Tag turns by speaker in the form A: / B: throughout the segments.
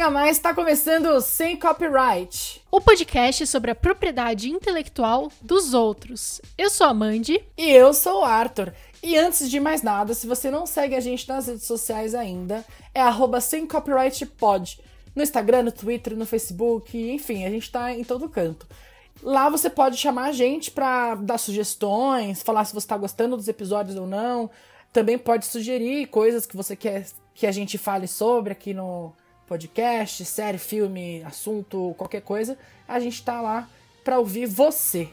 A: Sem a mais, está começando Sem Copyright.
B: O podcast sobre a propriedade intelectual dos outros. Eu sou a Mandy.
A: E eu sou o Arthur. E antes de mais nada, se você não segue a gente nas redes sociais ainda, é arroba sem copyright pod. No Instagram, no Twitter, no Facebook, enfim, a gente tá em todo canto. Lá você pode chamar a gente para dar sugestões, falar se você está gostando dos episódios ou não. Também pode sugerir coisas que você quer que a gente fale sobre aqui no podcast, série, filme, assunto, qualquer coisa. A gente tá lá para ouvir você.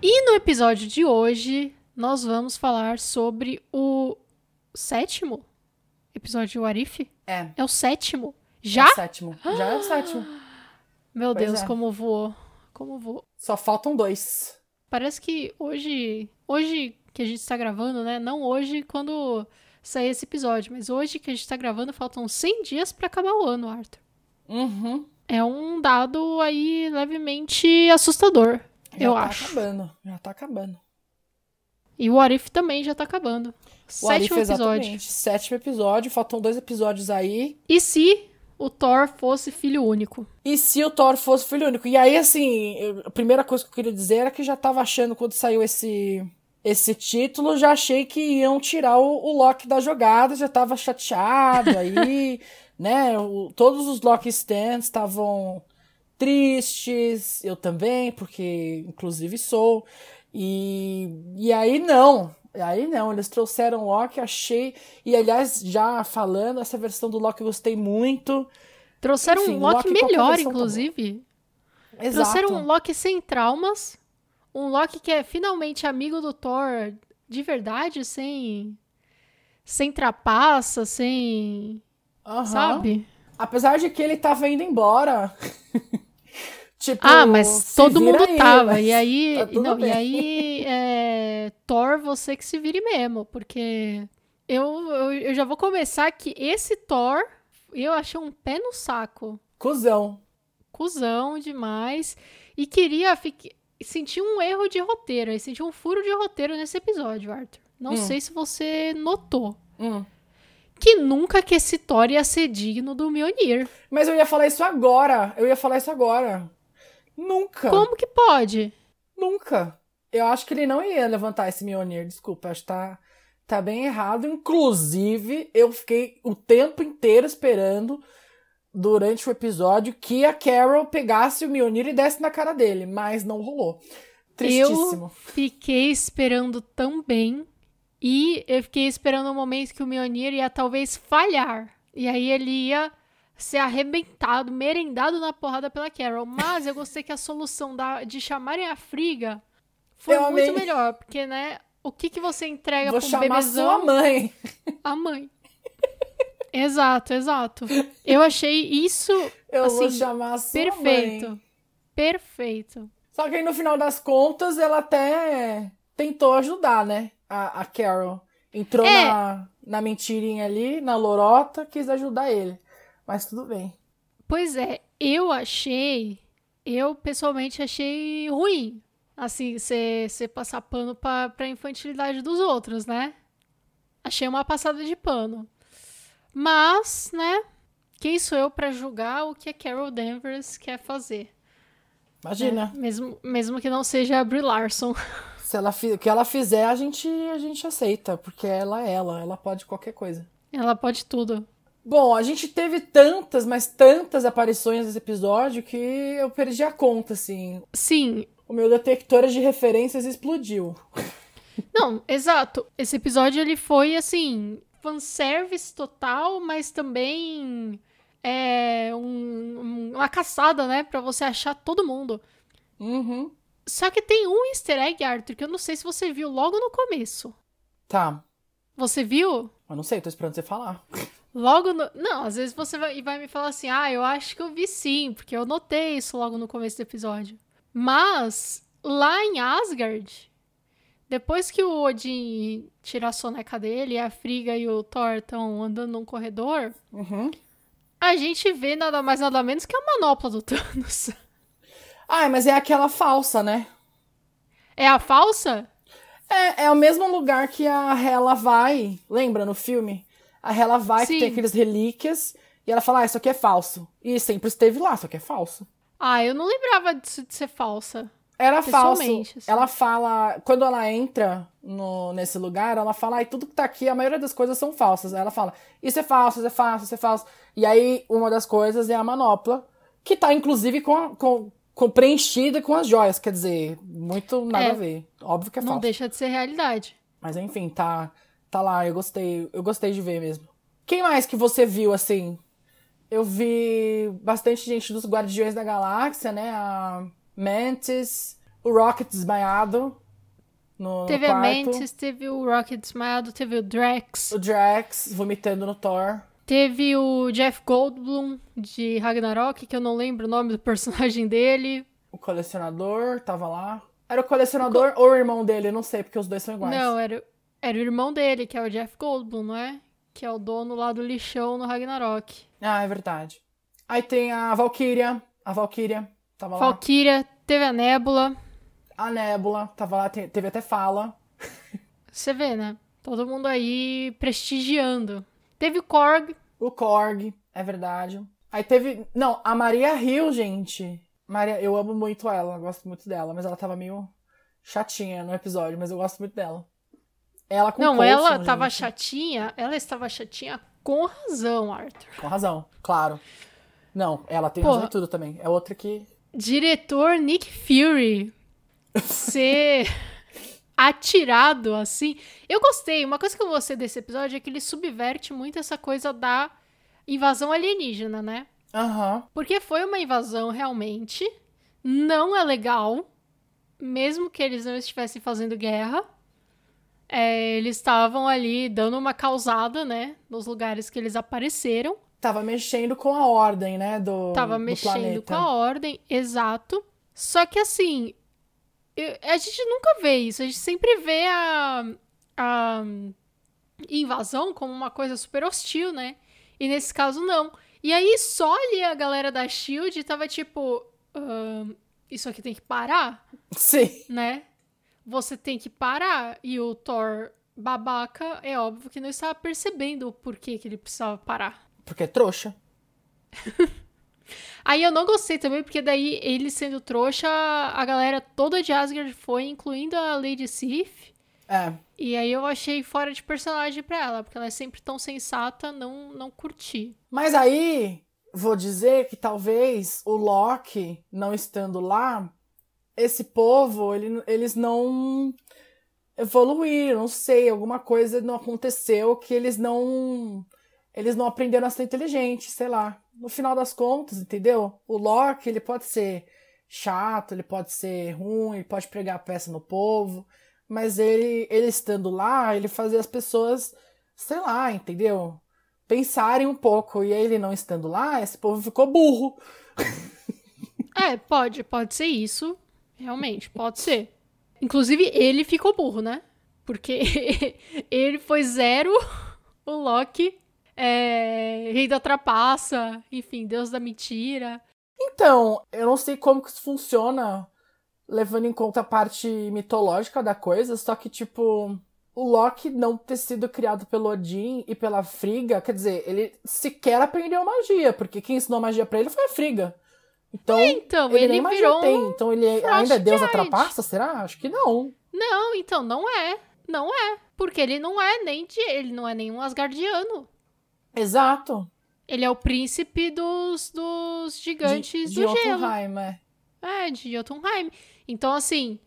B: E no episódio de hoje, nós vamos falar sobre o sétimo episódio de Warif?
A: É.
B: É o sétimo? Já?
A: É o sétimo. Já é o sétimo.
B: Meu
A: Pois
B: Deus,
A: é.
B: como voou. Como voou.
A: Só faltam dois.
B: Parece que hoje. Hoje que a gente está gravando, né? Não hoje quando sair esse episódio, mas hoje que a gente está gravando, faltam 100 dias para acabar o ano, Arthur.
A: Uhum.
B: É um dado aí levemente assustador,
A: Já
B: eu
A: tá
B: acho.
A: acabando. Já tá acabando.
B: E o What If também já tá acabando.
A: O Arif,
B: Sétimo episódio.
A: exatamente. Sétimo episódio. Faltam dois episódios aí.
B: E se o Thor fosse filho único?
A: E se o Thor fosse filho único? E aí, assim, eu- a primeira coisa que eu queria dizer era que já tava achando, quando saiu esse, esse título, já achei que iam tirar o, o Loki da jogada, já tava chateado aí, né? O- todos os Loki stands estavam tristes, eu também, porque inclusive sou. E, e aí não. Aí não, eles trouxeram o Loki, achei. E aliás, já falando, essa versão do Loki eu gostei muito.
B: Trouxeram
A: Enfim,
B: um Loki
A: Loki,
B: melhor,
A: tá
B: inclusive.
A: Exato.
B: Trouxeram um Loki sem traumas. Um Loki que é finalmente amigo do Thor de verdade, sem. Sem trapaça, sem. Sabe?
A: Apesar de que ele tava indo embora. tipo,
B: Ah, mas todo mundo
A: aí,
B: tava. E aí.
A: tá
B: não, e aí. é, Thor, você que se vire mesmo. Porque. Eu, eu, eu já vou começar que esse Thor. Eu achei um pé no saco.
A: Cusão.
B: cuzão demais e queria fique- sentir um erro de roteiro, sentir um furo de roteiro nesse episódio, Arthur. Não
A: Hum.
B: sei se você notou.
A: Hum.
B: Que nunca que esse Thor ia ser digno do Mjolnir.
A: Mas eu ia falar isso agora. Eu ia falar isso agora. Nunca.
B: Como que pode?
A: Nunca. Eu acho que ele não ia levantar esse Mjolnir. Desculpa, acho que tá, tá bem errado. Inclusive, eu fiquei o tempo inteiro esperando durante o episódio que a Carol pegasse o Mjolnir e desse na cara dele, mas não rolou. Tristíssimo.
B: Eu fiquei esperando tão bem e eu fiquei esperando o momento que o Mjolnir ia talvez falhar. E aí ele ia ser arrebentado, merendado na porrada pela Carol. Mas eu gostei que a solução da, de chamarem a Friga foi
A: Eu
B: muito
A: amei.
B: melhor. Porque, né, o que, que você entrega
A: Vou
B: pro
A: chamar
B: bebezão?
A: sua mãe.
B: A mãe. exato, exato. Eu achei isso,
A: Eu vou
B: assim,
A: chamar sua
B: perfeito.
A: mãe.
B: Perfeito.
A: Só que aí no final das contas ela até tentou ajudar, né? A, a Carol. Entrou
B: É.
A: na, na mentirinha ali, na lorota, quis ajudar ele. Mas tudo bem.
B: Pois é, eu achei, eu pessoalmente achei ruim, assim, você passar pano pra, pra infantilidade dos outros, né? Achei uma passada de pano. Mas, né, quem sou eu pra julgar o que a Carol Danvers quer fazer?
A: Imagina.
B: né? Mesmo, mesmo que não seja a Brie Larson.
A: Se ela o que ela fizer, a gente, a gente aceita. Porque ela é ela. Ela pode qualquer coisa.
B: Ela pode tudo.
A: Bom, a gente teve tantas, mas tantas aparições nesse episódio que eu perdi a conta, assim.
B: Sim,
A: O meu detector de referências explodiu.
B: Não, exato. Esse episódio ele foi assim, fanservice total, mas também é um- um- uma caçada, né, Pra você achar todo mundo.
A: Uhum.
B: Só que tem um easter egg, Arthur, que eu não sei se você viu logo no começo.
A: Tá.
B: Você viu?
A: Eu não sei, tô esperando você falar.
B: Logo no... Não, às vezes você vai, vai me falar assim, ah, eu acho que eu vi sim, porque eu notei isso logo no começo do episódio. Mas, lá em Asgard, depois que o Odin tira a soneca dele, e a Friga e o Thor estão andando num corredor,
A: Uhum.
B: a gente vê nada mais nada menos que a manopla do Thanos.
A: Ah, mas é aquela falsa, né?
B: É a falsa?
A: É, é o mesmo lugar que a Hela vai. Lembra no filme? A Hela vai,
B: Sim.
A: que tem aqueles relíquias, e ela fala, ah, isso aqui é falso. E sempre esteve lá, só que é falso.
B: Ah, eu não lembrava disso de ser falsa.
A: Era falso.
B: Assim.
A: Ela fala, quando ela entra no, nesse lugar, ela fala, ai, tudo que tá aqui, a maioria das coisas são falsas. Aí ela fala, isso é falso, isso é falso, isso é falso. E aí, uma das coisas é a manopla, que tá, inclusive, com, com, com preenchida com as joias. Quer dizer, muito nada
B: É.
A: a ver. Óbvio que é
B: não
A: falso.
B: deixa de ser realidade.
A: Mas enfim, tá, tá lá, eu gostei, eu gostei de ver mesmo. Quem mais que você viu, assim? Eu vi bastante gente dos Guardiões da Galáxia, né? A Mantis, o Rocket desmaiado no, no
B: Teve a
A: quarto.
B: Mantis, teve o Rocket desmaiado, teve o Drax,
A: O Drax vomitando no Thor.
B: teve o Jeff Goldblum de Ragnarok, que eu não lembro o nome do personagem dele.
A: O colecionador tava lá. Era o colecionador ou o irmão dele? Não sei, porque os dois são iguais.
B: Não, era, era o irmão dele, que é o Jeff Goldblum, não é? Que é o dono lá do lixão no Ragnarok.
A: Ah, é verdade. Aí tem a Valkyria. A Valkyria tava lá.
B: Valkyria, teve a Nebula.
A: A Nebula tava lá, te- teve até fala.
B: Você vê, né? Todo mundo aí prestigiando. Teve o Korg.
A: O Korg, é verdade. Aí teve. Não, a Maria Hill, gente. Maria, eu amo muito ela, eu gosto muito dela, mas ela tava meio chatinha no episódio, mas eu gosto muito dela. Ela com
B: Não,
A: Coulson,
B: ela tava
A: gente.
B: chatinha. Ela estava chatinha com razão, Arthur.
A: Com razão, claro. Não, ela tem
B: Porra.
A: razão em tudo também. É outra que.
B: Diretor Nick Fury ser atirado assim. Eu gostei. Uma coisa que eu gostei desse episódio é que ele subverte muito essa coisa da invasão alienígena, né?
A: Aham.
B: Porque foi uma invasão realmente. Não é legal. Mesmo que eles não estivessem fazendo guerra. É, eles estavam ali dando uma causada, né? Nos lugares que eles apareceram.
A: Tava mexendo com a ordem, né? Do.
B: Tava
A: do
B: mexendo
A: planeta.
B: com a ordem, exato. Só que assim, eu- a gente nunca vê isso. A gente sempre vê a, a invasão como uma coisa super hostil, né? E nesse caso, não. E aí, só ali a galera da Shield tava tipo. "Ahn, isso aqui tem que parar,
A: Sim.
B: né? Você tem que parar. E o Thor babaca, é óbvio que não estava percebendo o porquê que ele precisava parar.
A: Porque é trouxa.
B: Aí eu não gostei também, porque daí ele sendo trouxa, a galera toda de Asgard foi, incluindo a Lady Sif.
A: É.
B: E aí eu achei fora de personagem pra ela, porque ela é sempre tão sensata, não, não curti.
A: Mas aí, vou dizer que talvez o Loki, não estando lá, esse povo, ele- eles não evoluíram, não sei, alguma coisa não aconteceu que eles não. Eles não aprenderam a ser inteligentes, sei lá. No final das contas, entendeu? O Loki, ele pode ser chato, ele pode ser ruim, ele pode pregar a peça no povo, mas ele, ele estando lá, ele fazia as pessoas, sei lá, entendeu? pensarem um pouco. E ele não estando lá, esse povo ficou burro.
B: É, pode, pode ser isso. Realmente, pode ser. Inclusive, ele ficou burro, né? Porque ele foi zero, o Loki, é, rei da trapaça, enfim, deus da mentira.
A: Então, eu não sei como que isso funciona, levando em conta a parte mitológica da coisa, só que, tipo, o Loki não ter sido criado pelo Odin e pela Frigga, quer dizer, ele sequer aprendeu magia, porque quem ensinou magia pra ele foi a Frigga. Então,
B: Então,
A: ele,
B: ele,
A: nem
B: virou
A: tem.
B: um
A: Então ele
B: Frost
A: ainda é deus da trapaça, será? Acho que não.
B: Não, então não é. Não é. Porque ele não é nem de. Ele não é nenhum Asgardiano.
A: Exato.
B: Ele é o príncipe dos, dos gigantes
A: de, de
B: do gelo.
A: Jotunheim, é.
B: É, de Jotunheim. Então, assim.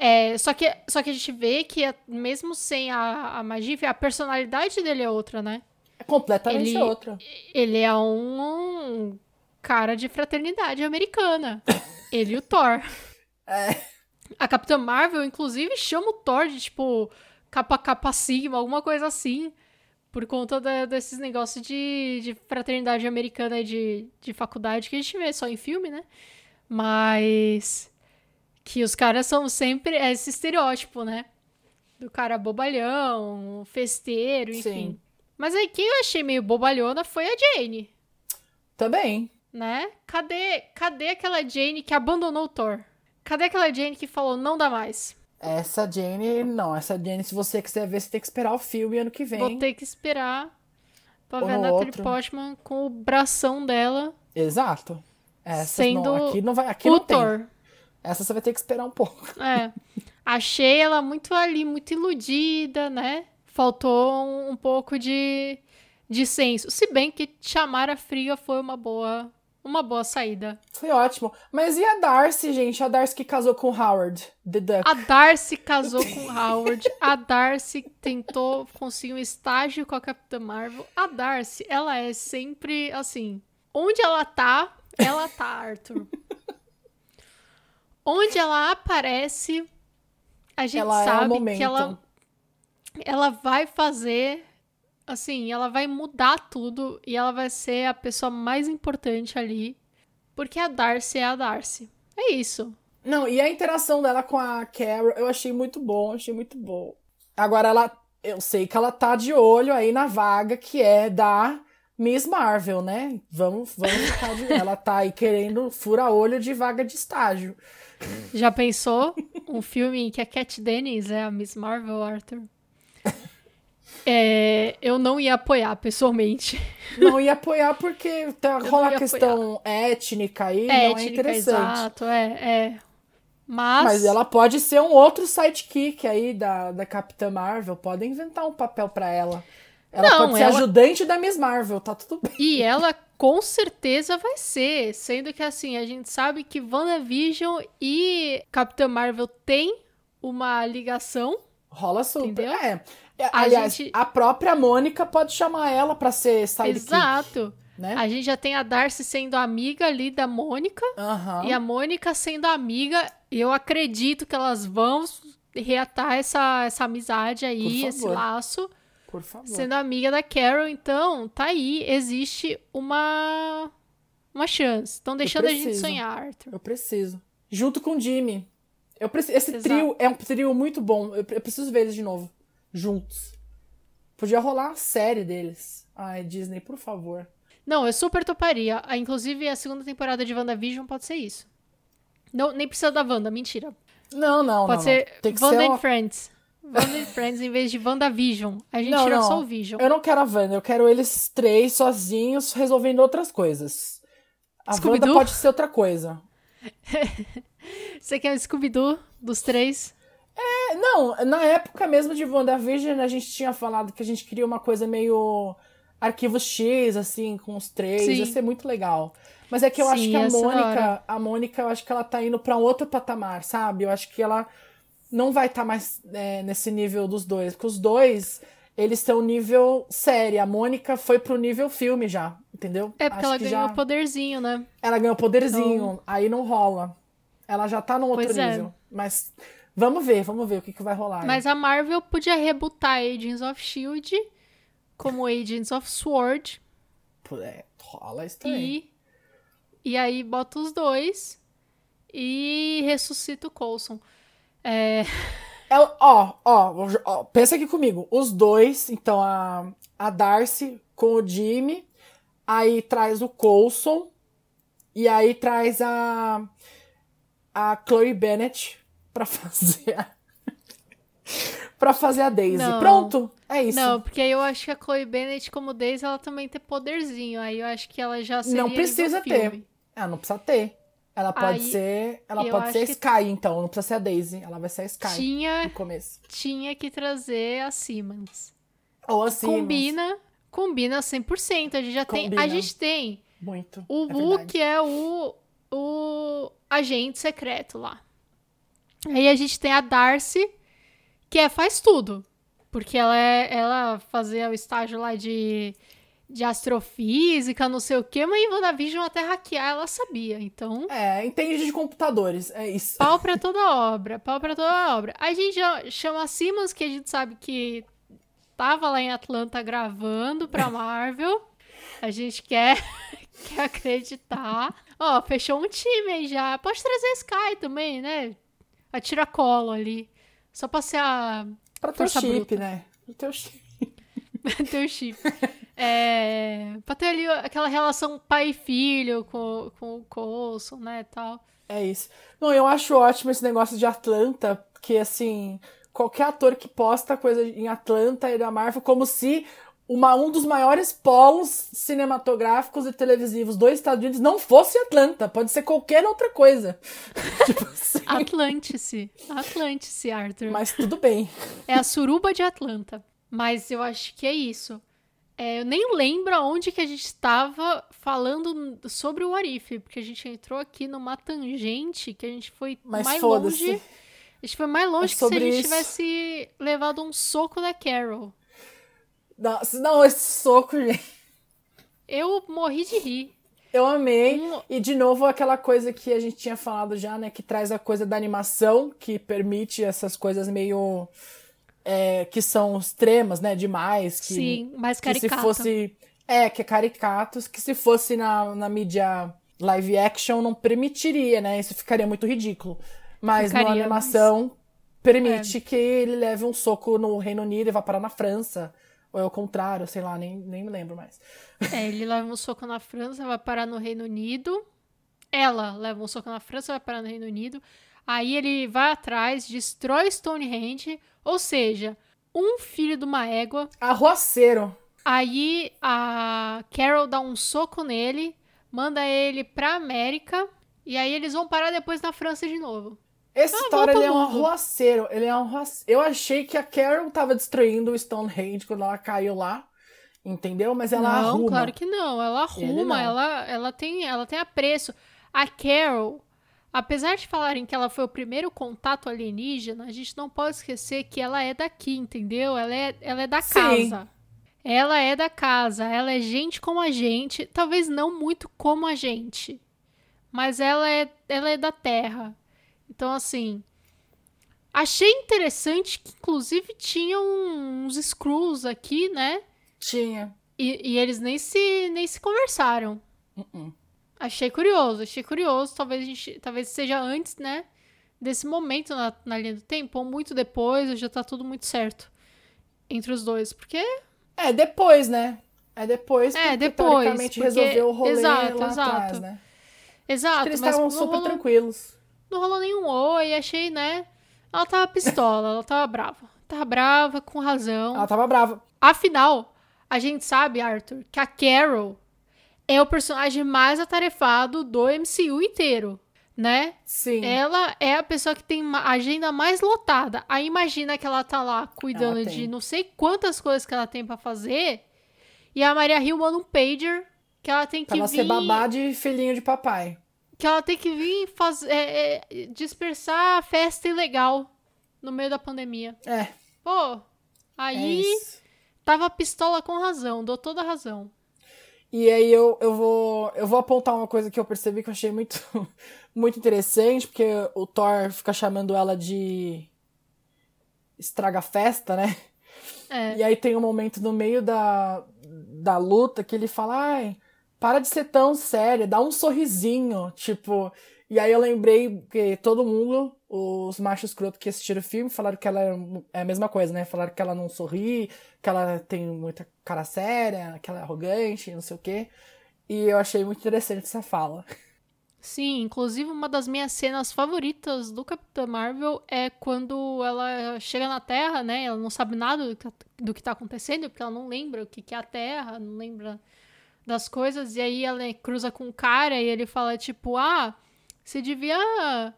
B: É, só, que, só que a gente vê que, a- mesmo sem a, a magia, a personalidade dele é outra, né?
A: É completamente
B: Ele-
A: outra.
B: Ele é um cara de fraternidade americana. Ele e o Thor.
A: É.
B: A Capitã Marvel, inclusive, chama o Thor de, tipo, capa capa sigma, alguma coisa assim. Por conta da- desses negócios de, de fraternidade americana e de, de faculdade que a gente vê só em filme, né? Mas que os caras são sempre esse estereótipo, né? Do cara bobalhão, festeiro, enfim.
A: Sim.
B: Mas aí quem eu achei meio bobalhona foi a Jane.
A: Também.
B: Né? Cadê, cadê aquela Jane que abandonou o Thor? Cadê aquela Jane que falou não dá mais?
A: Essa Jane, não. Essa Jane, se você quiser ver, você tem que esperar o filme ano que vem.
B: Vou ter que esperar pra
A: Ou
B: ver a Natalie. Portman com o bração dela
A: Exato. Essa
B: sendo
A: não, aqui não vai, aqui
B: o
A: não tem.
B: Thor.
A: Essa você vai ter que esperar um pouco.
B: É. Achei ela muito ali, muito iludida, né? Faltou um, um pouco de, de senso. Se bem que chamar a Friga foi uma boa, uma boa saída.
A: Foi ótimo. Mas e a Darcy, gente? A Darcy que casou com o Howard, The Duck.
B: A Darcy casou com o Howard. A Darcy tentou conseguir um estágio com a Capitã Marvel. A Darcy, ela é sempre assim. Onde ela tá, ela tá, Arthur. Onde ela aparece, a gente
A: Ela é
B: sabe
A: momento.
B: que ela, ela vai fazer. Assim, ela vai mudar tudo e ela vai ser a pessoa mais importante ali. Porque a Darcy é a Darcy. É isso.
A: Não, e a interação dela com a Carol, eu achei muito bom, achei muito bom. Agora ela, eu sei que ela tá de olho aí na vaga que é da Miss Marvel, né? Vamos, vamos ficar de Ela tá aí querendo fura olho de vaga de estágio.
B: Já pensou um filme em que a Cat Dennis é a Miss Marvel, Arthur? É, eu não ia apoiar pessoalmente.
A: Não ia apoiar porque tá, rola a questão étnica aí,
B: É,
A: não é
B: étnica,
A: interessante.
B: exato, é, é. Mas,
A: Mas ela pode ser um outro sidekick aí da, da Capitã Marvel. Podem inventar um papel pra ela. Ela
B: Não,
A: pode ser
B: ela-
A: ajudante da Miss Marvel, tá tudo bem.
B: E ela com certeza vai ser. Sendo que assim, a gente sabe que WandaVision e Capitã Marvel tem uma ligação.
A: Rola super.
B: Entendeu?
A: É. É,
B: A
A: Aliás,
B: gente-
A: a própria Mônica pode chamar ela pra ser sidekick,
B: Exato.
A: né?
B: A gente já tem a Darcy sendo amiga ali da Mônica.
A: Aham.
B: E a Mônica sendo amiga, eu acredito que elas vão reatar essa, essa amizade aí, esse laço,
A: Por favor.
B: sendo amiga da Carol. Então, tá aí, existe uma uma chance. Estão deixando a gente sonhar, Arthur.
A: Eu preciso. Junto com o Jimmy. Eu preciso... Esse
B: Exato.
A: trio é um trio muito bom. Eu, eu preciso ver eles de novo. Juntos. Podia rolar uma série deles. Ai, Disney, por favor.
B: Não, eu super toparia. Ah, Inclusive, a segunda temporada de WandaVision pode ser isso. Não, nem precisa da Wanda, mentira.
A: Não, não,
B: Pode
A: não.
B: ser
A: não. Tem que
B: Wanda
A: ser
B: and. Friends. Wanda and Friends em vez de WandaVision. A gente
A: Não,
B: tira
A: não.
B: só o Vision.
A: Eu não quero a Wanda, eu quero eles três sozinhos resolvendo outras coisas. A Wanda pode ser outra coisa.
B: Você quer o Scooby-Doo dos três?
A: É, Não, na época mesmo de WandaVision, a gente tinha falado que a gente queria uma coisa meio arquivo X, assim, com os três.
B: Sim.
A: Ia ser muito legal. Mas é que eu
B: Sim,
A: acho que a. Mônica, a Mônica, eu acho que ela tá indo pra um outro patamar, sabe? Eu acho que ela não vai estar mais é, nesse nível dos dois. Porque os dois, eles estão nível série. A Mônica foi pro nível filme já, entendeu?
B: É porque
A: Acho
B: ela ganhou
A: já...
B: o poderzinho, né?
A: Ela ganhou poderzinho, aí não rola. Ela já tá num outro
B: Pois é.
A: nível. Mas vamos ver, vamos ver o que, que vai rolar. aí.
B: Mas a Marvel podia rebutar Agents of Shield como Agents of Sword
A: é, rola isso também.
B: e e aí bota os dois e ressuscita o Coulson. É,
A: É, ó, ó, ó, pensa aqui comigo. Os dois, então a, a Darcy com o Jimmy, aí traz o Coulson, e aí traz a, a Chloe Bennett pra fazer a, pra fazer a Daisy.
B: Não.
A: Pronto, é isso.
B: não, porque aí eu acho que a Chloe Bennett como Daisy ela também tem poderzinho. Aí eu acho que ela já seria
A: Não precisa ter. Ela não precisa ter. Ela pode
B: Aí,
A: ser. Ela pode ser
B: que-
A: Sky, então. Não precisa ser a Daisy. Ela vai ser a Sky
B: Tinha
A: no começo.
B: tinha que trazer a Simmons.
A: Ou assim.
B: combina, combina 100%. A gente já tem, a
A: Combina.
B: gente tem
A: Muito.
B: O
A: é
B: Wu, que é o, o agente secreto lá. Aí a gente tem a Darcy, que é faz tudo. Porque ela é ela fazia o estágio lá de, de astrofísica, não sei o quê, mas em WandaVision até hackear ela sabia. Então,
A: É, entende de computadores. É isso.
B: pau pra toda obra, pau pra toda obra. A gente já chama a Simmons, que a gente sabe que tava lá em Atlanta gravando pra Marvel. A gente quer, quer acreditar. Ó, fechou um time aí já. Pode trazer a Sky também, né? A tiracolo ali. Só pra ser a...
A: Pra ter o chip,
B: bruta.
A: né? Pra ter o chip.
B: ter o chip. É, pra ter ali aquela relação pai e filho com, com o Coulson, né, tal.
A: É isso. Não, eu acho ótimo esse negócio de Atlanta, porque assim, qualquer ator que posta coisa em Atlanta e da Marvel, como se uma, um dos maiores polos cinematográficos e televisivos dos Estados Unidos não fosse Atlanta, pode ser qualquer outra coisa.
B: tipo assim. Arthur.
A: Mas tudo bem.
B: É a suruba de Atlanta. Mas eu acho que é isso. É, eu nem lembro aonde que a gente estava falando sobre o Arif, porque a gente entrou aqui numa tangente que a gente foi Mas mais longe. A gente foi mais longe é que se a gente isso. tivesse levado um soco da Carol.
A: Não, não esse soco, gente.
B: Eu morri de rir.
A: Eu amei. Um... E, de novo, aquela coisa que a gente tinha falado já, né? Que traz a coisa da animação, que permite essas coisas meio é, que são extremas, né? Demais. Que,
B: Sim, mais caricato.
A: Que se fosse. É, que é caricatos, que se fosse na, na mídia live action não permitiria, né? Isso ficaria muito ridículo. Mas ficaria, na animação mas... permite é. que ele leve um soco no Reino Unido e vá parar na França. Ou é o contrário, sei lá, nem, nem me lembro mais.
B: É, ele leva um soco na França, vai parar no Reino Unido. Ela leva um soco na França, vai parar no Reino Unido. Aí ele vai atrás, destrói Stonehenge, ou seja, um filho de uma égua.
A: Arroceiro.
B: Aí a Carol dá um soco nele, manda ele pra América, e aí eles vão parar depois na França de novo.
A: Essa ah, história ele é um arroaceiro. Ele é um arroaceiro. Eu achei que a Carol tava destruindo o Stonehenge quando ela caiu lá. Entendeu? Mas ela
B: não,
A: arruma.
B: Não, claro que não. Ela arruma, ela, ela, tem, ela tem apreço. A Carol, Apesar de falarem que ela foi o primeiro contato alienígena, a gente não pode esquecer que ela é daqui, entendeu? Ela é, ela é da Sim. casa. Ela é da casa, ela é gente como a gente, talvez não muito como a gente, mas ela é, ela é da Terra. Então, assim, achei interessante que, inclusive, tinha uns screws aqui, né?
A: Tinha.
B: E, e eles nem se, nem se conversaram. Uh -uh. Achei curioso, achei curioso. Talvez a gente, talvez seja antes, né? Desse momento na, na linha do tempo, ou muito depois, já tá tudo muito certo entre os dois. Porque.
A: É, depois, né? É depois
B: é, depois, teoricamente
A: porque... resolveu o rolê exato, lá exato. atrás, né?
B: Exato.
A: eles estavam super rolou, tranquilos.
B: Não rolou nenhum oi, achei, né? Ela tava pistola, ela tava brava. Tava brava, com razão.
A: Ela tava brava.
B: Afinal, a gente sabe, Arthur, que a Carol é o personagem mais atarefado do MCU inteiro, né?
A: Sim.
B: Ela é a pessoa que tem a agenda mais lotada. Aí imagina que ela tá lá cuidando de não sei quantas coisas que ela tem para fazer. E a Maria Hill manda um pager que ela tem que
A: pra ela
B: vir...
A: ser babá de filhinho de papai.
B: Que ela tem que vir fazer, é, é, dispersar a festa ilegal no meio da pandemia.
A: É.
B: Pô, aí é tava pistola com razão, dou toda a razão.
A: E aí eu, eu, vou, eu vou apontar uma coisa que eu percebi que eu achei muito, muito interessante, porque o Thor fica chamando ela de estraga festa, né?
B: É.
A: E aí tem um momento no meio da, da luta que ele fala, ai, para de ser tão séria, dá um sorrisinho, tipo... E aí eu lembrei que todo mundo, os machos escroto que assistiram o filme, falaram que ela é a mesma coisa, né? Falaram que ela não sorri, que ela tem muita cara séria, que ela é arrogante, não sei o quê. E eu achei muito interessante essa fala.
B: Sim, inclusive uma das minhas cenas favoritas do Capitão Marvel é quando ela chega na Terra, né? Ela não sabe nada do que tá acontecendo, porque ela não lembra o que é a Terra, não lembra das coisas. E aí ela cruza com um cara e ele fala, tipo, ah, você devia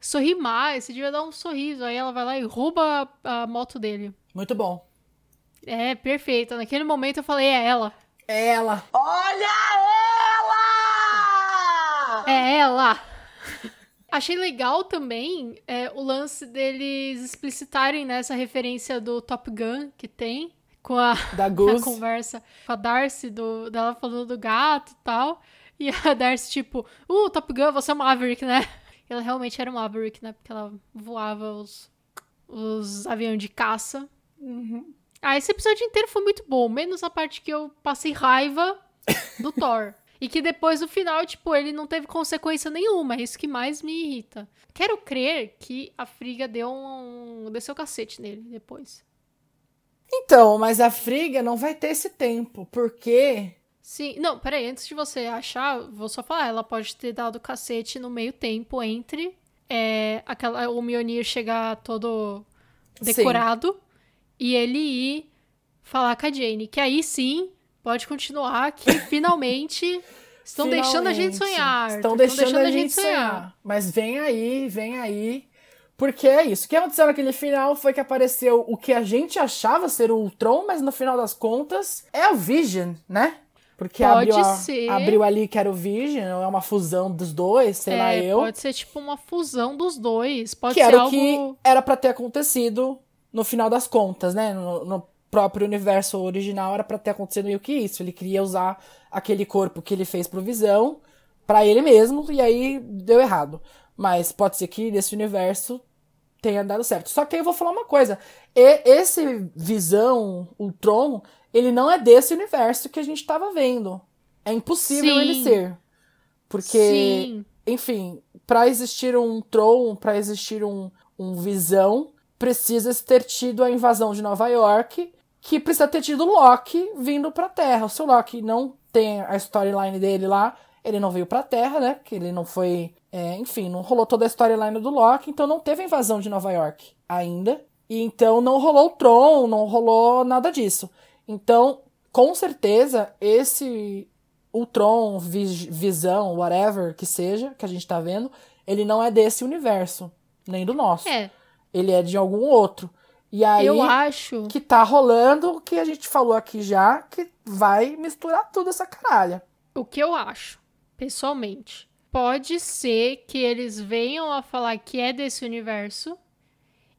B: sorrir mais, você devia dar um sorriso. Aí ela vai lá e rouba a, a moto dele.
A: Muito bom.
B: É, perfeito. Naquele momento eu falei, é ela.
A: É ela.
C: Olha ela!
B: É ela! Achei legal também é, o lance deles explicitarem nessa né, referência do Top Gun que tem com a,
A: da
B: a conversa com a Darcy, do, dela falando do gato e tal. E a Darcy, tipo, uh, Top Gun, você é Maverick, né? Ela realmente era Maverick, né? Porque ela voava os, os aviões de caça.
A: Uhum.
B: Ah, esse episódio inteiro foi muito bom, menos a parte que eu passei raiva do Thor. E que depois, no final, tipo, ele não teve consequência nenhuma. É isso que mais me irrita. Quero crer que a Friga deu um. desceu o cacete nele depois.
A: Então, mas a Friga não vai ter esse tempo, porque.
B: Sim, não, peraí, antes de você achar, vou só falar, ela pode ter dado cacete no meio tempo entre é, aquela, o Mionir chegar todo decorado sim. e ele ir falar com a Jane, que aí sim pode continuar, que finalmente estão finalmente, deixando a gente sonhar.
A: Estão deixando, deixando, a, gente sonhar. sonhar. Mas vem aí, vem aí. Porque é isso. O que aconteceu naquele final foi que apareceu o que a gente achava ser o Ultron, mas no final das contas é o Vision, né? Porque pode abriu, ser. abriu ali que era o Vision, é uma fusão dos dois, sei é, lá eu.
B: Pode ser tipo uma fusão dos dois. Pode
A: que
B: ser
A: era
B: algo...
A: o que era para ter acontecido no final das contas, né? No, no próprio universo original era para ter acontecido meio que isso. Ele queria usar aquele corpo que ele fez pro Visão para ele mesmo, e aí deu errado. Mas pode ser que nesse universo tenha dado certo. Só que aí eu vou falar uma coisa. E esse Visão, Ultron, ele não é desse universo que a gente estava vendo. É impossível Sim. ele ser. Porque, Sim. enfim, para existir um Tron, para existir um, um Visão, precisa ter tido a invasão de Nova York, que precisa ter tido Loki vindo pra Terra. Se o Loki não tem a storyline dele lá, ele não veio pra Terra, né? Porque ele não foi. É, enfim, não rolou toda a storyline do Loki, então não teve a invasão de Nova York ainda. E então não rolou o Tron, não rolou nada disso. Então, com certeza, esse Ultron, Visão, whatever que seja, que a gente tá vendo, ele não é desse universo, nem do nosso.
B: É.
A: Ele é de algum outro. E aí,
B: eu acho
A: que tá rolando o que a gente falou aqui já, que vai misturar tudo essa caralha.
B: O que eu acho, pessoalmente, pode ser que eles venham a falar que é desse universo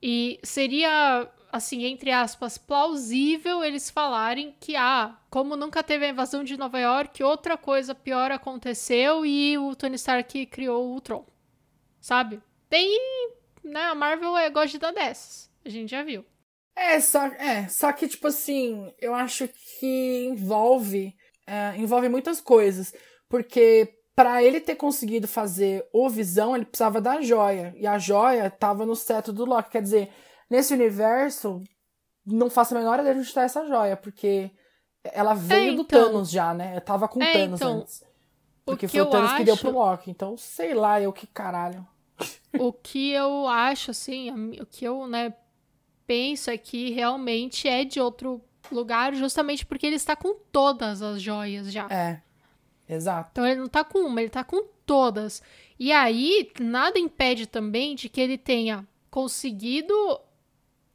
B: e seria assim, entre aspas, plausível eles falarem que, ah, como nunca teve a invasão de Nova York, outra coisa pior aconteceu e o Tony Stark criou o Ultron. Sabe? Tem. Né, a Marvel é, gosta de dar dessas. A gente já viu.
A: É, só, é, só que, tipo assim, eu acho que envolve. É, envolve muitas coisas. Porque para ele ter conseguido fazer o Visão, ele precisava da joia. E a joia tava no cetro do Loki. Quer dizer, nesse universo, não faço a menor ideia de onde está essa joia, porque ela veio é, então, do Thanos já, né? Eu tava com o é, Thanos então, antes. Porque foi o Thanos acho... que deu pro Loki. Então, sei lá, eu que caralho.
B: O que eu acho, assim, o que eu, né, penso é que realmente é de outro lugar, justamente porque ele está com todas as joias já.
A: É. Exato.
B: Então ele não tá com uma, ele tá com todas. E aí, nada impede também de que ele tenha conseguido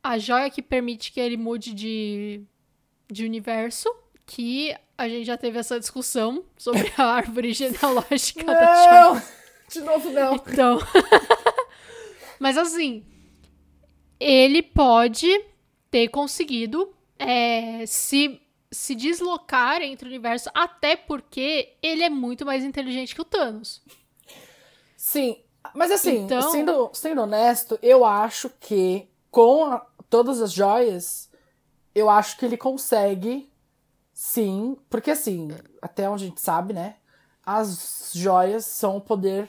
B: a joia que permite que ele mude de, de universo, que a gente já teve essa discussão sobre a árvore genealógica
A: não,
B: da
A: joia. De novo, não.
B: Então. Mas assim, ele pode ter conseguido é, se, se deslocar entre o universo, até porque ele é muito mais inteligente que o Thanos.
A: Sim, mas assim, então... sendo, sendo honesto, eu acho que com a, todas as joias, eu acho que ele consegue, sim, porque assim, até onde a gente sabe, né? As joias são o poder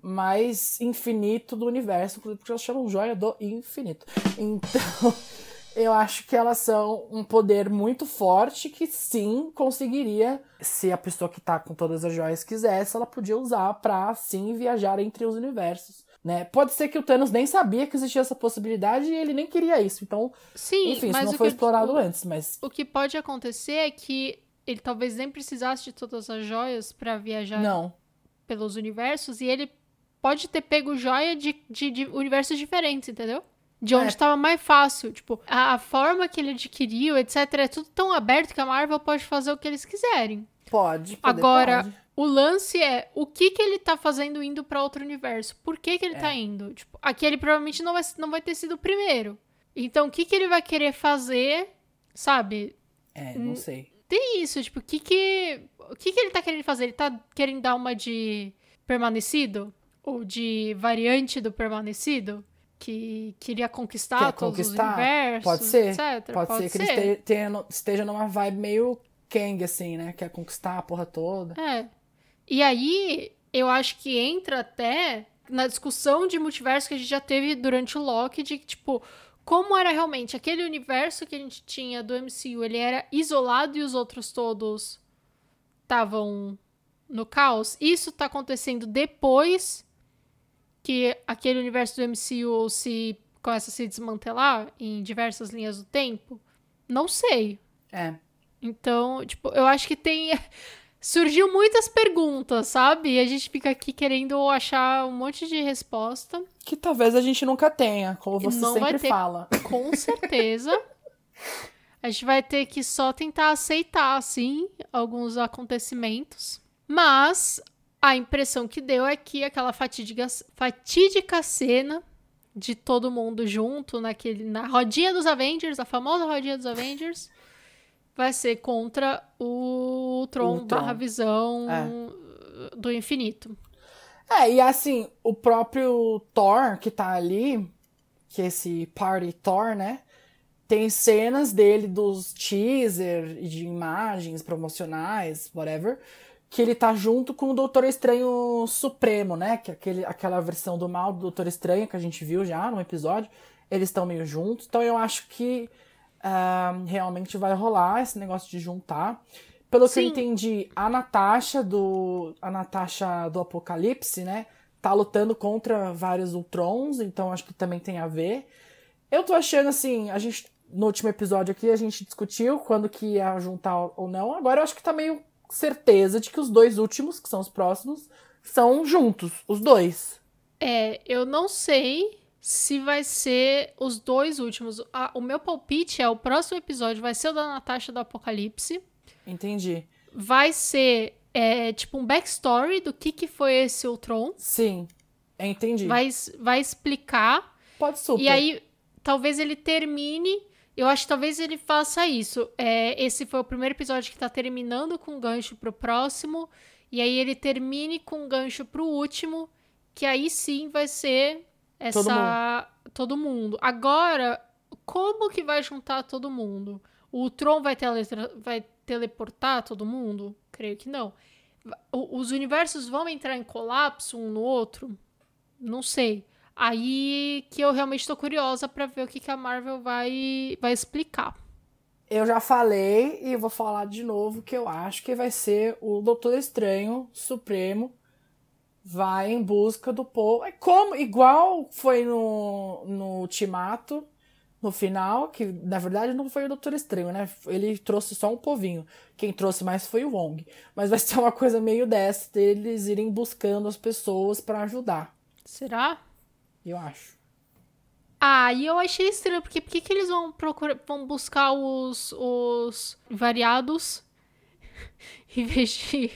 A: mais infinito do universo, porque elas chamam joia do infinito. Então, eu acho que elas são um poder muito forte que sim conseguiria, se a pessoa que tá com todas as joias quisesse, ela podia usar para sim viajar entre os universos. Né? Pode ser que o Thanos nem sabia que existia essa possibilidade e ele nem queria isso. Então,
B: Sim,
A: enfim, isso não foi explorado
B: o,
A: antes. Mas
B: o que pode acontecer é que ele talvez nem precisasse de todas as joias para viajar
A: não.
B: pelos universos e ele pode ter pego joia de, de, de universos diferentes, entendeu? De onde estava é. mais fácil. Tipo, a, a, forma que ele adquiriu, etc., é tudo tão aberto que a Marvel pode fazer o que eles quiserem.
A: Pode.
B: Agora,
A: pode.
B: O lance é o que que ele tá fazendo indo para outro universo? Por que que ele é. tá indo? Tipo, aqui ele provavelmente não vai, não vai ter sido o primeiro. Então, o que que ele vai querer fazer, sabe?
A: É, não sei.
B: Tem isso, tipo, o que que, o que que ele tá querendo fazer? Ele tá querendo dar uma de permanecido? Ou de variante do permanecido? Que queria conquistar Quer todos conquistar? os universos,
A: Pode ser.
B: etc.
A: Pode, Pode ser, ser que ele esteja, esteja numa vibe meio Kang, assim, né? Quer conquistar a porra toda.
B: É. E aí, eu acho que entra até na discussão de multiverso que a gente já teve durante o Loki, de tipo, como era realmente aquele universo que a gente tinha do MCU, ele era isolado e os outros todos estavam no caos. Isso tá acontecendo depois que aquele universo do MCU se começa a se desmantelar em diversas linhas do tempo? Não sei.
A: É.
B: Então, tipo, eu acho que tem surgiu muitas perguntas, sabe? E a gente fica aqui querendo achar um monte de resposta.
A: Que talvez a gente nunca tenha, como você
B: Não
A: sempre
B: vai ter,
A: fala.
B: Com certeza. a gente vai ter que só tentar aceitar, assim, alguns acontecimentos. Mas a impressão que deu é que aquela fatídica, fatídica cena de todo mundo junto naquele, na rodinha dos Avengers, a famosa rodinha dos Avengers vai ser contra o Tron,
A: O Tron.
B: barra visão
A: É.
B: do infinito.
A: É, e assim, o próprio Thor que tá ali, que é esse Party Thor, né? Tem cenas dele dos teaser e de imagens promocionais, whatever, que ele tá junto com o Doutor Estranho Supremo, né? Que é aquele, aquela versão do mal do Doutor Estranho que a gente viu já no episódio. Eles estão meio juntos. Então eu acho que ah, realmente vai rolar esse negócio de juntar. Pelo que eu
B: Sim.
A: entendi, a Natasha do. A Natasha do Apocalipse, né? Tá lutando contra vários Ultrons, então acho que também tem a ver. Eu tô achando assim, a gente. No último episódio aqui, a gente discutiu quando que ia juntar ou não. Agora eu acho que tá meio certeza de que os dois últimos, que são os próximos, são juntos, os dois.
B: É, eu não sei se vai ser os dois últimos. Ah, o meu palpite é o próximo episódio vai ser o da Natasha do Apocalipse.
A: Entendi.
B: Vai ser é, tipo um backstory do que, que foi esse Ultron.
A: Sim, entendi.
B: Vai, vai explicar.
A: Pode super.
B: E aí, talvez ele termine. Eu acho que talvez ele faça isso. É, esse foi o primeiro episódio que tá terminando com gancho pro próximo. E aí ele termine com gancho pro último. Que aí sim vai ser essa. Todo mundo. Agora, como que vai juntar todo mundo? O Tron vai, teletra- vai teleportar todo mundo? Creio que não. O- Os universos vão entrar em colapso um no outro? Não sei. Aí que eu realmente tô curiosa pra ver o que, que a Marvel vai, vai explicar.
A: Eu já falei e vou falar de novo que eu acho que vai ser o Doutor Estranho Supremo vai em busca do povo. É como igual foi no no Ultimato no final, que na verdade não foi o Doutor Estranho, né? Ele trouxe só um povinho. Quem trouxe mais foi o Wong. Mas vai ser uma coisa meio dessa deles irem buscando as pessoas pra ajudar,
B: Será?
A: Eu acho.
B: Ah, e eu achei estranho, porque por que eles vão procurar, vão buscar os, os variados em vez de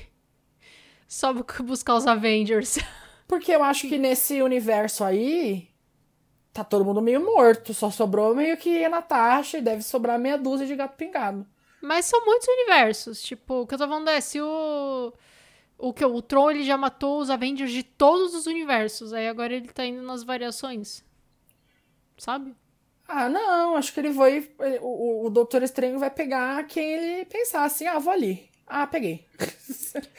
B: só bu- buscar os Avengers?
A: Porque eu acho que nesse universo aí tá todo mundo meio morto. Só sobrou meio que a Natasha e deve sobrar meia dúzia de gato pingado.
B: Mas são muitos universos. Tipo, o que eu tô falando é se o. O que? O Tron ele já matou os Avengers de todos os universos. Aí agora ele tá indo nas variações. Sabe?
A: Ah, não, acho que ele vai. O, o Doutor Estranho vai pegar quem ele pensar assim, ah, vou ali. Ah, peguei.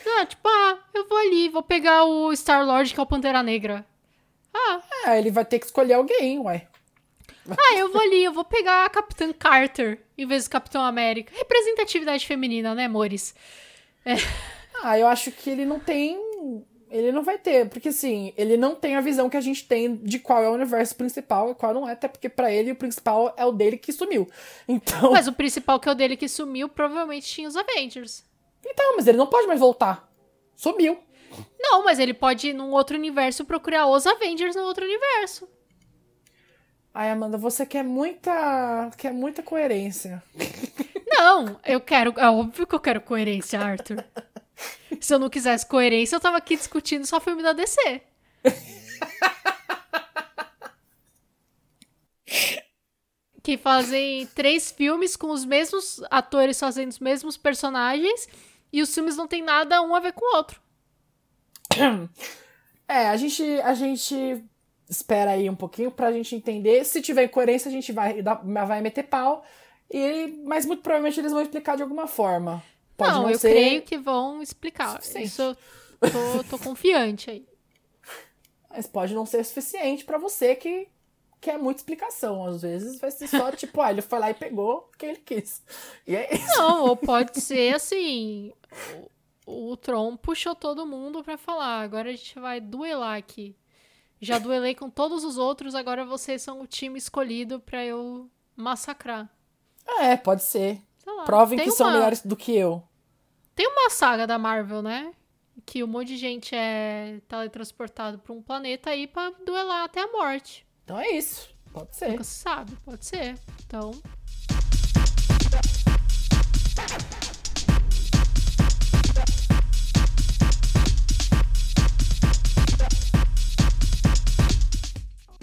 B: Ah, tipo, ah, eu vou ali, vou pegar o Star-Lord, que é o Pantera Negra. Ah,
A: Ah, ele vai ter que escolher alguém, ué.
B: ah, eu vou ali, eu vou pegar a Capitã Carter em vez do Capitão América. Representatividade feminina, né, amores?
A: Ah, eu acho que ele não tem. Ele não vai ter, porque assim, ele não tem a visão que a gente tem de qual é o universo principal e qual não é, até porque pra ele o principal é o dele que sumiu. Então.
B: Mas o principal que é o dele que sumiu provavelmente tinha os Avengers.
A: Então, mas ele não pode mais voltar. Sumiu.
B: Não, mas ele pode ir num outro universo procurar os Avengers no outro universo.
A: Ai, Amanda, você quer muita. quer muita coerência.
B: Não, eu quero. É óbvio que eu quero coerência, Arthur. Se eu não quisesse coerência, eu tava aqui discutindo só filme da DC. que fazem três filmes com os mesmos atores fazendo os mesmos personagens e os filmes não tem nada um a ver com o outro.
A: É, a gente, a gente espera aí um pouquinho pra gente entender. Se tiver coerência, a gente vai, vai meter pau. E, mas muito provavelmente eles vão explicar de alguma forma. Pode não,
B: não, eu
A: ser.
B: creio que vão explicar.
A: suficiente.
B: Isso eu tô, tô confiante aí.
A: Mas pode não ser suficiente pra você que quer muita explicação. Às vezes vai ser só tipo, ah, ele foi lá e pegou o que ele quis. E é isso.
B: Não, ou pode ser assim. O, o Tron puxou todo mundo pra falar. Agora a gente vai duelar aqui. Já duelei com todos os outros, agora vocês são o time escolhido pra eu massacrar.
A: É, pode ser.
B: Lá,
A: Provem que uma... são melhores do que eu.
B: Tem uma saga da Marvel, né? Que um monte de gente é teletransportado pra um planeta aí pra duelar até a morte.
A: Então é isso. Pode ser.
B: Nunca se sabe, pode ser. Então.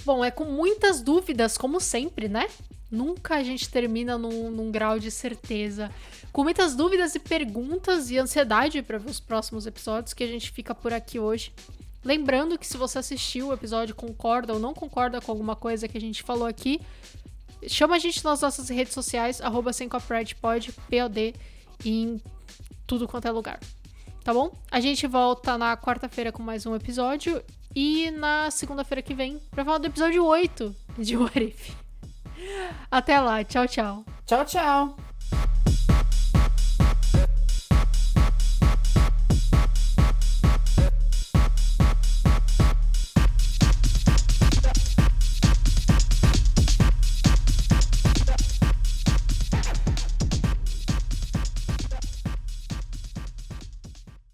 B: Bom, é com muitas dúvidas, como sempre, né? Nunca a gente termina num, num grau de certeza. Com muitas dúvidas e perguntas e ansiedade para os próximos episódios que a gente fica por aqui hoje. Lembrando que se você assistiu o episódio, concorda ou não concorda com alguma coisa que a gente falou aqui, chama a gente nas nossas redes sociais, arroba pod, POD, em tudo quanto é lugar. Tá bom? A gente volta na quarta-feira com mais um episódio e na segunda-feira que vem pra falar do episódio 8 de What If. Até lá. Tchau, tchau.
A: Tchau, tchau.